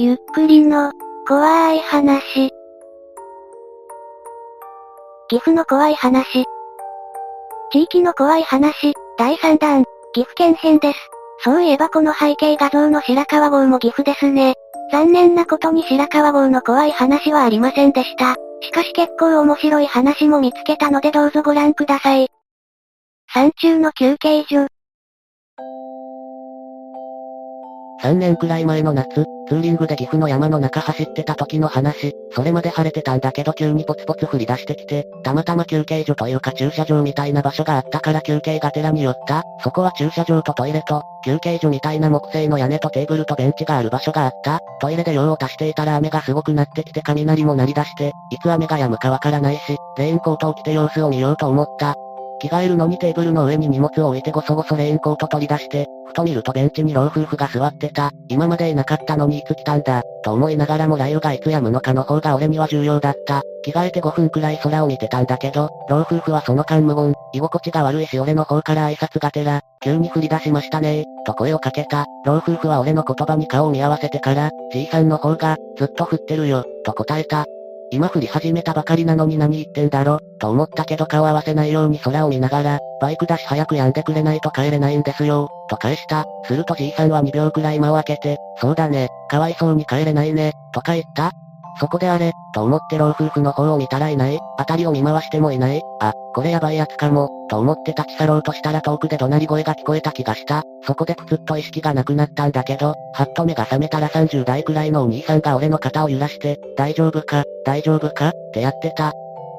ゆっくりの、怖い話。岐阜の怖い話。地域の怖い話、第3弾、岐阜県編です。そういえばこの背景画像の白川郷も岐阜ですね。残念なことに白川郷の怖い話はありませんでした。しかし結構面白い話も見つけたのでどうぞご覧ください。山中の休憩所。3年くらい前の夏、ツーリングで岐阜の山の中走ってた時の話、それまで晴れてたんだけど急にポツポツ降り出してきて、たまたま休憩所というか駐車場みたいな場所があったから休憩がてらに寄った。そこは駐車場とトイレと、休憩所みたいな木製の屋根とテーブルとベンチがある場所があった。トイレで用を足していたら雨がすごくなってきて雷も鳴り出して、いつ雨が止むかわからないし、レインコートを着て様子を見ようと思った。着替えるのにテーブルの上に荷物を置いてごそごそレインコート取り出して、ふと見るとベンチに老夫婦が座ってた。今までいなかったのにいつ来たんだ、と思いながらも雷雨がいつ止むのかの方が俺には重要だった。着替えて5分くらい空を見てたんだけど、老夫婦はその間無言、居心地が悪いし俺の方から挨拶がてら、急に降り出しましたねと声をかけた。老夫婦は俺の言葉に顔を見合わせてから、じいさんの方が、ずっと降ってるよ、と答えた。今降り始めたばかりなのに何言ってんだろ、と思ったけど顔合わせないように空を見ながら、バイクだし早く止んでくれないと帰れないんですよ、と返した。するとじいさんは2秒くらい間を空けて、そうだね、かわいそうに帰れないね、とか言った。そこであれ、と思って老夫婦の方を見たらいない、辺りを見回してもいない、あ、これやばいやつかも、と思って立ち去ろうとしたら遠くで怒鳴り声が聞こえた気がした。そこでプツッと意識がなくなったんだけど、はっと目が覚めたら30代くらいのお兄さんが俺の肩を揺らして、大丈夫か、大丈夫か、ってやってた。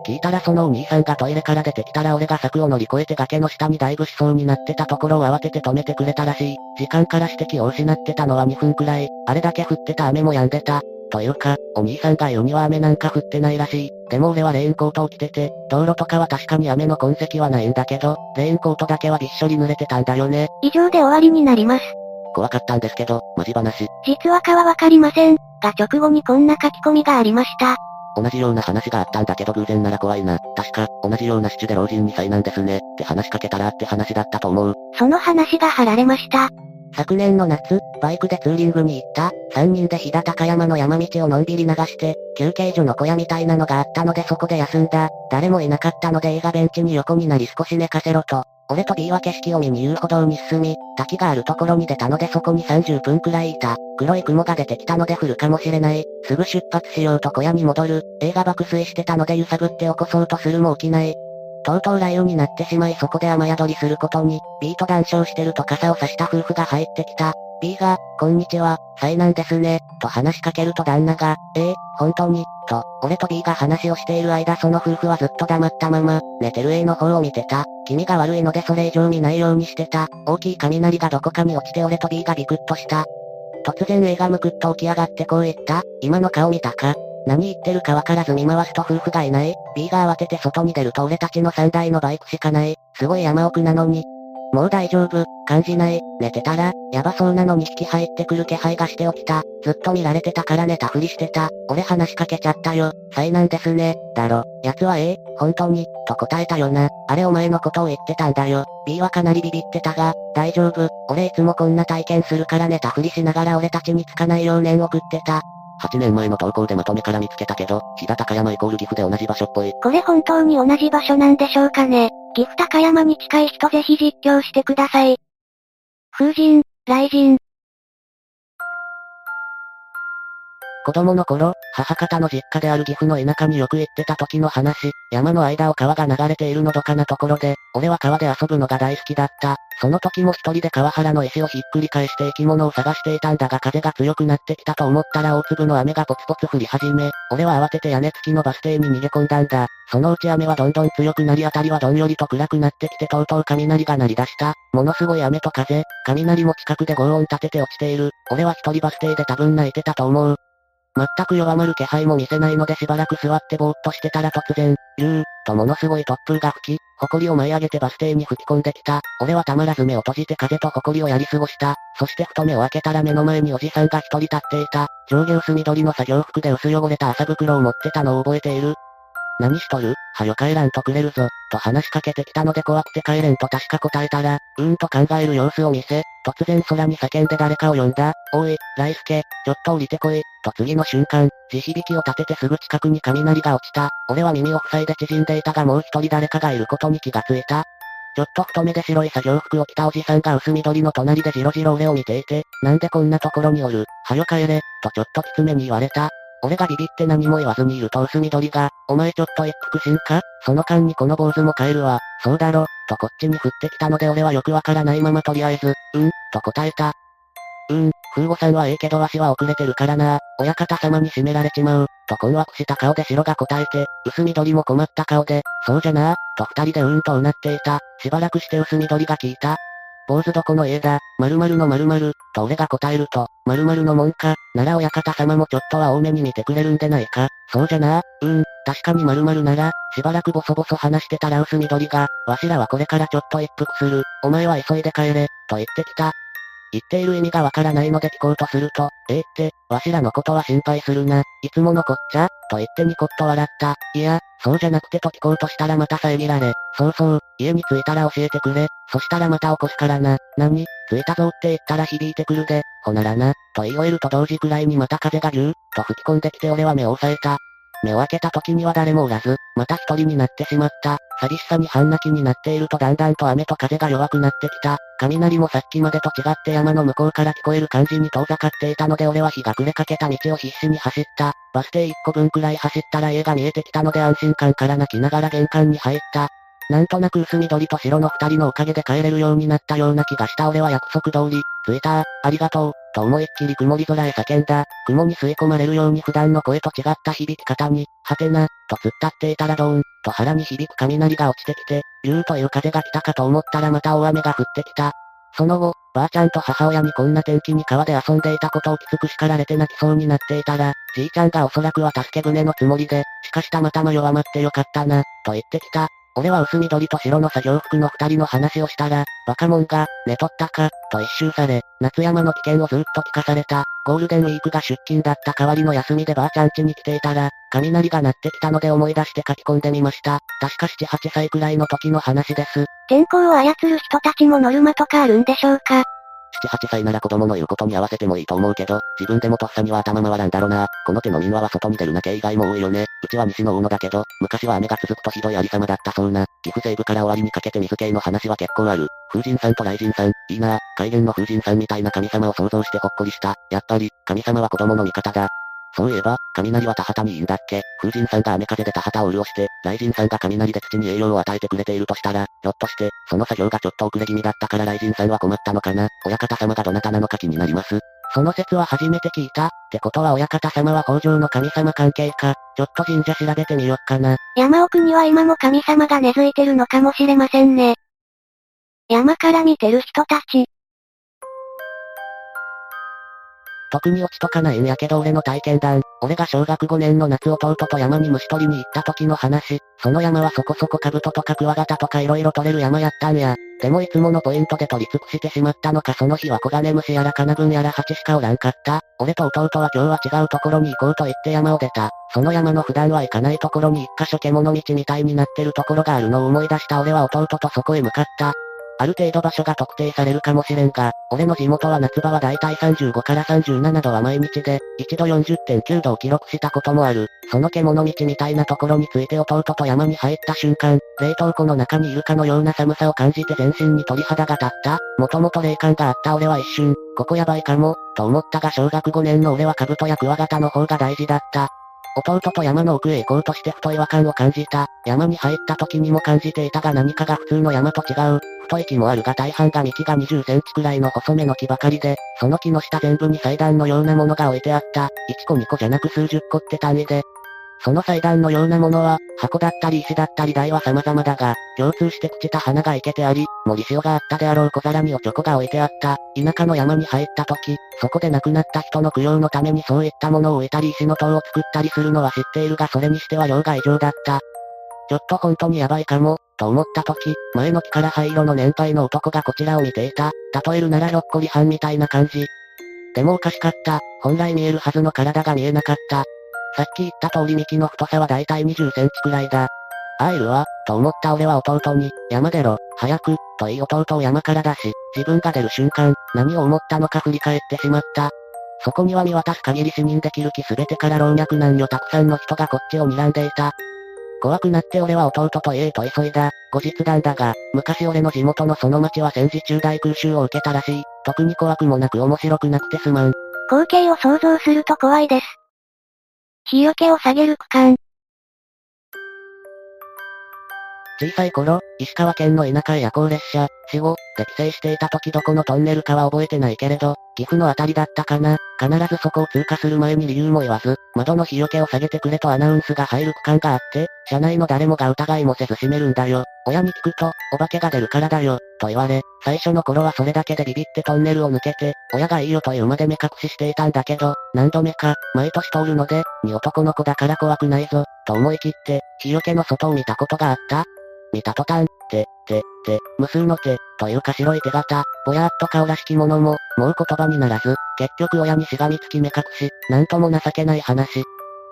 聞いたらそのお兄さんがトイレから出てきたら俺が柵を乗り越えて崖の下にダイブしそうになってたところを慌てて止めてくれたらしい。時間から指摘を失ってたのは2分くらい。あれだけ降ってた雨も止んでた。というか、お兄さんが言うには雨なんか降ってないらしい。でも俺はレインコートを着てて、道路とかは確かに雨の痕跡はないんだけど、レインコートだけはびっしょり濡れてたんだよね。以上で終わりになります。怖かったんですけど、マジ話。実話かはわかりません。が直後にこんな書き込みがありました。同じような話があったんだけど偶然なら怖いな。確か、同じような種で老人に災難ですね。って話しかけたらって話だったと思う。その話が貼られました。昨年の夏、バイクでツーリングに行った、3人で飛騨高山の山道をのんびり流して、休憩所の小屋みたいなのがあったのでそこで休んだ。誰もいなかったので映画ベンチに横になり少し寝かせろと。俺と B は景色を見に遊歩道に進み、滝があるところに出たのでそこに30分くらいいた。黒い雲が出てきたので降るかもしれない。すぐ出発しようと小屋に戻る。映画爆睡してたので揺さぶって起こそうとするも起きない。とうとう雷雨になってしまいそこで雨宿りすることに、B と談笑してると傘を差した夫婦が入ってきた。B が、こんにちは、災難ですね、と話しかけると旦那が、ええ本当に、と、俺と B が話をしている間その夫婦はずっと黙ったまま、寝てる A の方を見てた。気味が悪いのでそれ以上見ないようにしてた。大きい雷がどこかに落ちて俺と B がビクッとした。突然 A がむくっと起き上がってこう言った。今の顔見たか？何言ってるかわからず見回すと夫婦がいない。B が慌てて外に出ると俺たちの3台のバイクしかない。すごい山奥なのに、もう大丈夫、感じない、寝てたら、やばそうなのに引き入ってくる気配がして起きた。ずっと見られてたから寝たふりしてた。俺話しかけちゃったよ。災難ですね。だろ。奴はええ本当に、と答えたよな。あれお前のことを言ってたんだよ。B はかなりビビってたが、大丈夫。俺いつもこんな体験するから寝たふりしながら俺たちにつかないよう念送ってた。8年前の投稿でまとめから見つけたけど、飛騨高山イコール岐阜で同じ場所っぽい。これ本当に同じ場所なんでしょうかね。岐阜高山に近い人ぜひ実況してください。風神、雷神。子供の頃、母方の実家である岐阜の田舎によく行ってた時の話、山の間を川が流れているのどかなところで、俺は川で遊ぶのが大好きだった。その時も一人で川原の石をひっくり返して生き物を探していたんだが風が強くなってきたと思ったら大粒の雨がポツポツ降り始め、俺は慌てて屋根付きのバス停に逃げ込んだんだ。そのうち雨はどんどん強くなり辺りはどんよりと暗くなってきてとうとう雷が鳴り出した。ものすごい雨と風、雷も近くで轟音立てて落ちている。俺は一人バス停で多分泣いてたと思う。全く弱まる気配も見せないのでしばらく座ってぼーっとしてたら突然、ゆー、とものすごい突風が吹き、埃を舞い上げてバス停に吹き込んできた。俺はたまらず目を閉じて風と埃をやり過ごした。そしてふと目を開けたら目の前におじさんが一人立っていた。上下薄緑の作業服で薄汚れた麻袋を持ってたのを覚えている。何しとる？はよ帰らんとくれるぞ、と話しかけてきたので怖くて帰れんと確か答えたら、うーんと考える様子を見せ、突然空に叫んで誰かを呼んだ、おい、ライスケ、ちょっと降りてこい、と次の瞬間、地響きを立ててすぐ近くに雷が落ちた。俺は耳を塞いで縮んでいたがもう一人誰かがいることに気がついた。ちょっと太めで白い作業服を着たおじさんが薄緑の隣でじろじろ俺を見ていて、なんでこんなところにおる、はよ帰れ、とちょっときつめに言われた。俺がビビって何も言わずにいると薄緑が、お前ちょっと一服しんかその間にこの坊主も帰るわ、そうだろ、とこっちに降ってきたので俺はよくわからないままとりあえず、うん、と答えた。うーん、風悟さんはええけどわしは遅れてるからな。親方様に締められちまう。と困惑した顔で白が答えて、薄緑も困った顔で、そうじゃなと二人でうーんとうなっていた。しばらくして薄緑が聞いた。坊主どこの家だ、〇〇の〇〇、と俺が答えると、〇〇のもんか、なら親方様もちょっとは多めに見てくれるんでないか、そうじゃな。うん、確かに〇〇なら、しばらくボソボソ話してたら薄緑が、わしらはこれからちょっと一服する、お前は急いで帰れ、と言ってきた。言っている意味がわからないので聞こうとすると、ええって、わしらのことは心配するな、いつものこっちゃと言ってニコッと笑った。いや、そうじゃなくてと聞こうとしたらまた遮られ、そうそう、家に着いたら教えてくれ、そしたらまた起こすからな、何？着いたぞって言ったら響いてくるで、ほならな、と言い終えると同時くらいにまた風がギュー、と吹き込んできて俺は目を押さえた。目を開けた時には誰もおらず、また一人になってしまった。寂しさに半泣きになっているとだんだんと雨と風が弱くなってきた。雷もさっきまでと違って山の向こうから聞こえる感じに遠ざかっていたので俺は日が暮れかけた道を必死に走った。バス停1個分くらい走ったら家が見えてきたので安心感から泣きながら玄関に入った。なんとなく薄緑と白の二人のおかげで帰れるようになったような気がした俺は約束通り、着いたありがとう、と思いっきり曇り空へ叫んだ。雲に吸い込まれるように普段の声と違った響き方に、はてな、と突っ立っていたらドーン、と腹に響く雷が落ちてきて、ビューという風が来たかと思ったらまた大雨が降ってきた。その後、ばあちゃんと母親にこんな天気に川で遊んでいたことをきつく叱られて泣きそうになっていたら、じいちゃんがおそらくは助け舟のつもりで、しかしたまたま弱まってよかったな、と言ってきた。俺は薄緑と白の作業服の二人の話をしたら、若者が、寝とったか、と一周され、夏山の危険をずっと聞かされた。ゴールデンウィークが出勤だった代わりの休みでばあちゃん家に来ていたら、雷が鳴ってきたので思い出して書き込んでみました。確か7、8歳くらいの時の話です。天候を操る人たちもノルマとかあるんでしょうか？7、8歳なら子供の言うことに合わせてもいいと思うけど、自分でもとっさには頭回らんだろな。この手の民話は外に出るな系以外も多いよね。うちは西の大野だけど、昔は雨が続くとひどいありさまだったそうな。岐阜西部から終わりにかけて水系の話は結構ある。風神さんと雷神さん、いいな海源の風神さんみたいな神様を想像してほっこりした。やっぱり、神様は子供の味方だ。そういえば、雷は田畑にいいんだっけ？風神さんが雨風で田畑を潤して、雷神さんが雷で土に栄養を与えてくれているとしたら、ひょっとして、その作業がちょっと遅れ気味だったから雷神さんは困ったのかな？親方様がどなたなのか気になります？その説は初めて聞いた。ってことは親方様は北条の神様関係か？ちょっと神社調べてみよっかな。山奥には今も神様が根付いてるのかもしれませんね。山から見てる人たち、特に落ちとかないんやけど俺の体験談、俺が小学5年の夏弟と山に虫取りに行った時の話、その山はそこそこカブトとかクワガタとか色々取れる山やった。んや。でもいつものポイントで取り尽くしてしまったのかその日はコガネムシやらカナブンやらハチしかおらんかった。俺と弟は今日は違うところに行こうと言って山を出た。その山の普段は行かない。ところに一箇所獣道みたいになってるところがあるのを思い。出した俺は弟とそこへ向かった。ある程度場所が特定されるかもしれんが、俺の地元は夏場はだいたい35から37度は毎日で、一度40.9度を記録したこともある。その獣道みたいなところについて弟と山に入った瞬間、冷凍庫の中にいるかのような寒さを感じて全身に鳥肌が立った。もともと霊感があった俺は一瞬、ここやばいかも、と思ったが小学5年の俺は兜やクワガタの方が大事だった。弟と山の奥へ行こうとしてふと違和感を感じた。山に入った時にも感じていたが何かが普通の山と違う。太い木もあるが大半が幹が20センチくらいの細めの木ばかりで、その木の下全部に祭壇のようなものが置いてあった。1個2個じゃなく数十個って単位で、その祭壇のようなものは、箱だったり石だったり台は様々だが、共通して朽ちた花が生けてあり、森塩があったであろう小皿におチョコが置いてあった。田舎の山に入った時、そこで亡くなった人の供養のためにそういったものを置いたり石の塔を作ったりするのは知っているがそれにしては量が異常だった。ちょっと本当にやばいかも、と思った時、前の木から灰色の年配の男がこちらを見ていた。例えるならひょっこりはんみたいな感じ。でもおかしかった。本来見えるはずの体が見えなかった。さっき言った通り幹の太さはだいたい20センチくらいだ。ああいるわ、と思った俺は弟に、山出ろ、早く、と言い弟を山から出し、自分が出る瞬間、何を思ったのか振り返ってしまった。そこには見渡す限り死人できる気すべてから老若男女たくさんの人がこっちを睨んでいた。怖くなって俺は弟と家へと急いだ。後日談だが、昔俺の地元のその町は戦時中大空襲を受けたらしい。特に怖くもなく面白くなくてすまん。光景を想像すると怖いです。日よけを下げる区間。小さい頃、石川県の田舎へ夜行列車、死後、で帰省していた時どこのトンネルかは覚えてないけれど、岐阜のあたりだったかな。必ずそこを通過する前に理由も言わず、窓の日よけを下げてくれとアナウンスが入る区間があって、車内の誰もが疑いもせず閉めるんだよ。親に聞くと、お化けが出るからだよ、と言われ、最初の頃はそれだけでビビってトンネルを抜けて、親がいいよというまで目隠ししていたんだけど、何度目か、毎年通るので、に男の子だから怖くないぞ、と思い切って、日よけの外を見たことがあった。見た途端、て、て、て、無数の手、というか白い手形、ぼやっと顔らしきものも、もう言葉にならず、結局親にしがみつき目隠し、なんとも情けない話。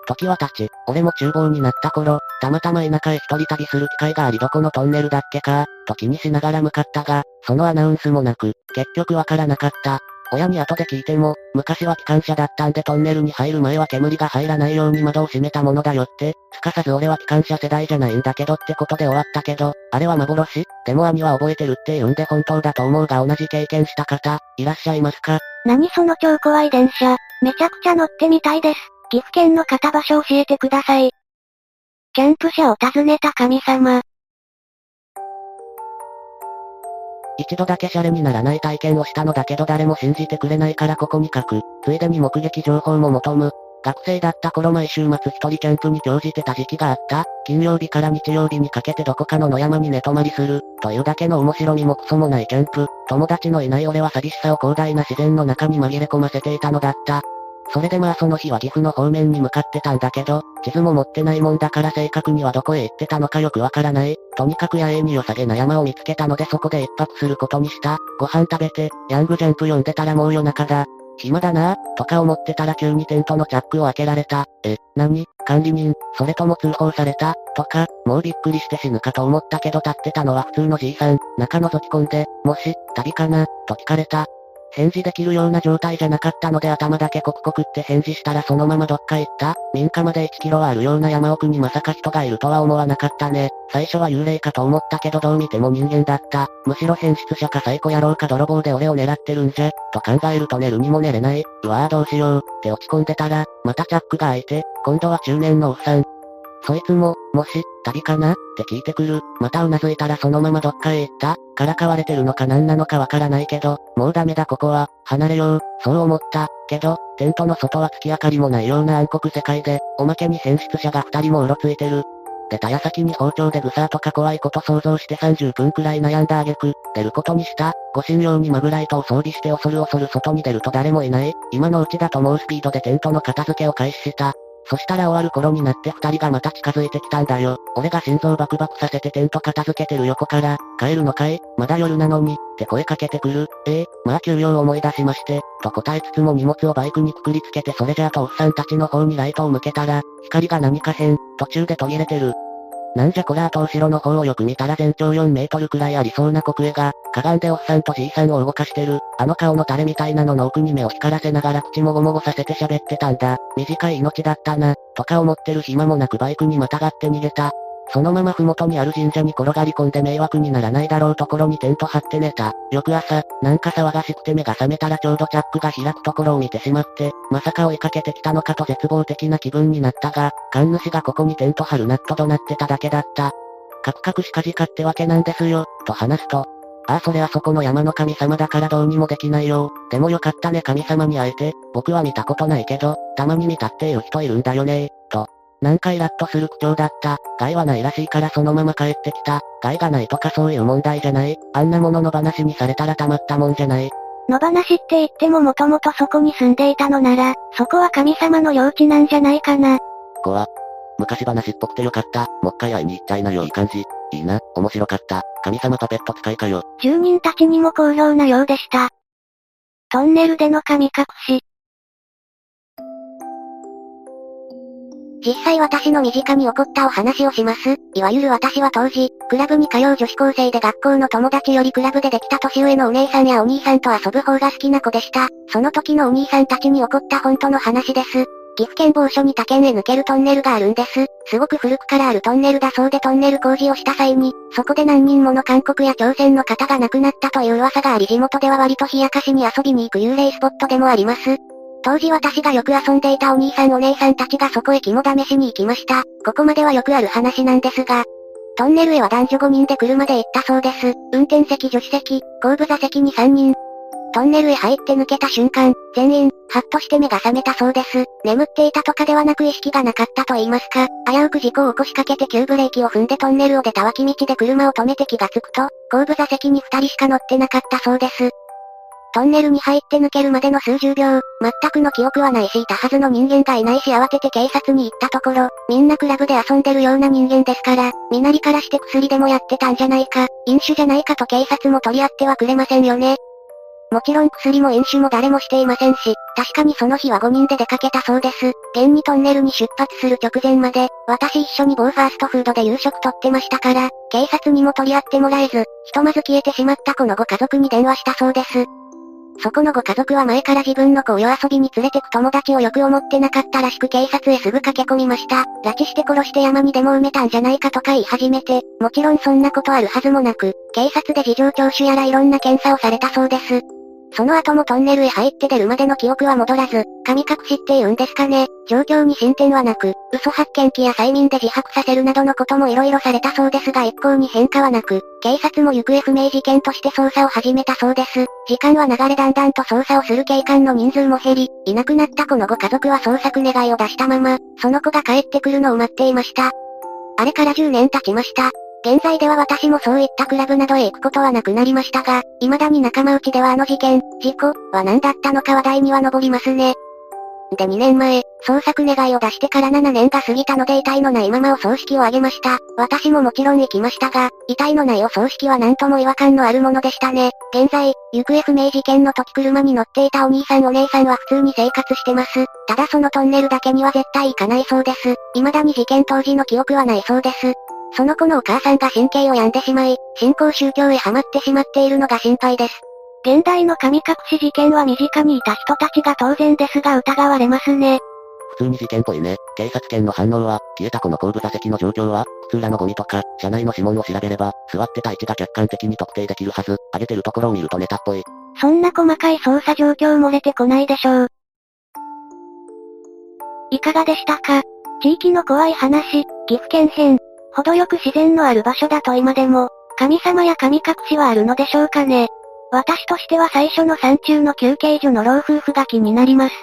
時は経ち、俺も厨房になった頃、たまたま田舎へ一人旅する機会がありどこのトンネルだっけか、と気にしながら向かったが、そのアナウンスもなく、結局わからなかった。親に後で聞いても、昔は機関車だったんでトンネルに入る前は煙が入らないように窓を閉めたものだよって、すかさず俺は機関車世代じゃないんだけどってことで終わったけど、あれは幻？でも兄は覚えてるって言うんで本当だと思うが同じ経験した方、いらっしゃいますか？何その超怖い電車、めちゃくちゃ乗ってみたいです。岐阜県の方場所教えてください。キャンプ車を訪ねた神様。一度だけシャレにならない体験をしたのだけど誰も信じてくれないからここに書く。ついでに目撃情報も求む。学生だった頃毎週末一人キャンプに興じてた時期があった。金曜日から日曜日にかけてどこかの野山に寝泊まりする。というだけの面白みもクソもないキャンプ。友達のいない俺は寂しさを広大な自然の中に紛れ込ませていたのだった。それでまあその日は岐阜の方面に向かってたんだけど、地図も持ってないもんだから正確にはどこへ行ってたのかよくわからない。とにかく野営に良さげな山を見つけたのでそこで一泊することにした。ご飯食べて、ヤングジャンプ読んでたらもう夜中だ。暇だなぁ、とか思ってたら急にテントのチャックを開けられた。え、何？管理人、それとも通報された？とか、もうびっくりして死ぬかと思ったけど立ってたのは普通のじいさん。中覗き込んで、もし、旅かな？と聞かれた。返事できるような状態じゃなかったので頭だけコクコクって返事したらそのままどっか行った？民家まで1キロはあるような山奥にまさか人がいるとは思わなかったね。最初は幽霊かと思ったけどどう見ても人間だった。むしろ変質者かサイコ野郎か泥棒で俺を狙ってるんじゃ、と考えると寝るにも寝れない。うわぁどうしよう、って落ち込んでたら、またチャックが開いて、今度は中年のおっさん、そいつも、もし、旅かな？って聞いてくる。また頷いたらそのままどっかへ行ったからかわれてるのか何なのかわからないけど、もうダメだここは、離れよう、そう思った。けど、テントの外は月明かりもないような暗黒世界で、おまけに変質者が二人もうろついてる。出た矢先に包丁でグサーとか怖いこと想像して30分くらい悩んだ挙句、出ることにした。護身用にマグライトを装備して恐る恐る外に出ると誰もいない。今のうちだと猛スピードでテントの片付けを開始した。そしたら終わる頃になって二人がまた近づいてきたんだよ。俺が心臓バクバクさせてテント片付けてる横から、帰るのかい？まだ夜なのに、って声かけてくる。ええー、まあ休養を思い出しまして、と答えつつも荷物をバイクにくくりつけてそれじゃあとおっさんたちの方にライトを向けたら、光が何か変、途中で途切れてる。なんじゃこらあと後ろの方をよく見たら全長4メートルくらいありそうな黒絵が、かがんでおっさんとじいさんを動かしてる、あの顔のタレみたいなのの奥に目を光らせながら口もごもごさせて喋ってたんだ。短い命だったな、とか思ってる暇もなくバイクにまたがって逃げた。そのまま麓にある神社に転がり込んで迷惑にならないだろうところにテント張って寝た。翌朝、なんか騒がしくて目が覚めたらちょうどチャックが開くところを見てしまって、まさか追いかけてきたのかと絶望的な気分になったが、神主がここにテント張るなっと怒鳴ってただけだった。カクカクしかじかってわけなんですよ、と話すと。ああそれはそこの山の神様だからどうにもできないよ。でもよかったね神様に会えて、僕は見たことないけど、たまに見たっていう人いるんだよねと。なんかイラッとする口調だった。害はないらしいからそのまま帰ってきた。害がないとかそういう問題じゃない。あんなものの話にされたらたまったもんじゃない。野放しって言ってももともとそこに住んでいたのなら、そこは神様の領地なんじゃないかな。ここは、昔話っぽくてよかった。もっかい会いに行っちゃいなよいい感じ。いいな、面白かった。神様パペット使いかよ。住人たちにも好評なようでした。トンネルでの神隠し。実際私の身近に起こったお話をします。いわゆる私は当時、クラブに通う女子高生で学校の友達よりクラブでできた年上のお姉さんやお兄さんと遊ぶ方が好きな子でした。その時のお兄さんたちに起こった本当の話です。岐阜県某所に他県へ抜けるトンネルがあるんです。すごく古くからあるトンネルだそうでトンネル工事をした際に、そこで何人もの韓国や朝鮮の方が亡くなったという噂があり地元では割と冷やかしに遊びに行く幽霊スポットでもあります。当時私がよく遊んでいたお兄さんお姉さんたちがそこへ肝試しに行きました。ここまではよくある話なんですが、トンネルへは男女5人で車で行ったそうです。運転席助手席、後部座席に3人。トンネルへ入って抜けた瞬間、全員、はっとして目が覚めたそうです。眠っていたとかではなく意識がなかったと言いますか、危うく事故を起こしかけて急ブレーキを踏んでトンネルを出た脇道で車を止めて気がつくと、後部座席に2人しか乗ってなかったそうです。トンネルに入って抜けるまでの数十秒、全くの記憶はないしいたはずの人間がいないし慌てて警察に行ったところ、みんなクラブで遊んでるような人間ですから、身なりからして薬でもやってたんじゃないか、飲酒じゃないかと警察も取り合ってはくれませんよね。もちろん薬も飲酒も誰もしていませんし、確かにその日は5人で出かけたそうです。現にトンネルに出発する直前まで、私一緒に某ファーストフードで夕食とってましたから、警察にも取り合ってもらえず、ひとまず消えてしまった子のご家族に電話したそうです。そこのご家族は前から自分の子を夜遊びに連れてく友達をよく思ってなかったらしく警察へすぐ駆け込みました。拉致して殺して山にでも埋めたんじゃないかとか言い始めて、もちろんそんなことあるはずもなく、警察で事情聴取やらいろんな検査をされたそうです。その後もトンネルへ入って出るまでの記憶は戻らず、神隠しって言うんですかね。状況に進展はなく、嘘発見器や催眠で自白させるなどのことも色々されたそうですが一向に変化はなく、警察も行方不明事件として捜査を始めたそうです。時間は流れだんだんと捜査をする警官の人数も減り、いなくなった子のご家族は捜索願いを出したまま、その子が帰ってくるのを待っていました。あれから10年経ちました。現在では私もそういったクラブなどへ行くことはなくなりましたが、未だに仲間内ではあの事件、事故、は何だったのか話題には上りますね。で2年前、捜索願いを出してから7年が過ぎたので遺体のないままお葬式を挙げました。私ももちろん行きましたが、遺体のないお葬式は何とも違和感のあるものでしたね。現在、行方不明事件の時車に乗っていたお兄さんお姉さんは普通に生活してます。ただそのトンネルだけには絶対行かないそうです。未だに事件当時の記憶はないそうです。その子のお母さんが神経を病んでしまい、信仰宗教へハマってしまっているのが心配です。現代の神隠し事件は身近にいた人たちが当然ですが疑われますね。普通に事件っぽいね。警察犬の反応は、消えた子の後部座席の状況は、靴裏のゴミとか、車内の指紋を調べれば、座ってた位置が客観的に特定できるはず。上げてるところを見るとネタっぽい。そんな細かい捜査状況漏れてこないでしょう。いかがでしたか？地域の怖い話、岐阜県編。程よく自然のある場所だと今でも、神様や神隠しはあるのでしょうかね。私としては最初の山中の休憩所の老夫婦が気になります。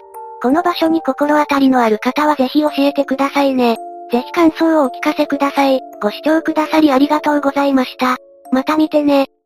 この場所に心当たりのある方はぜひ教えてくださいね。ぜひ感想をお聞かせください。ご視聴くださりありがとうございました。また見てね。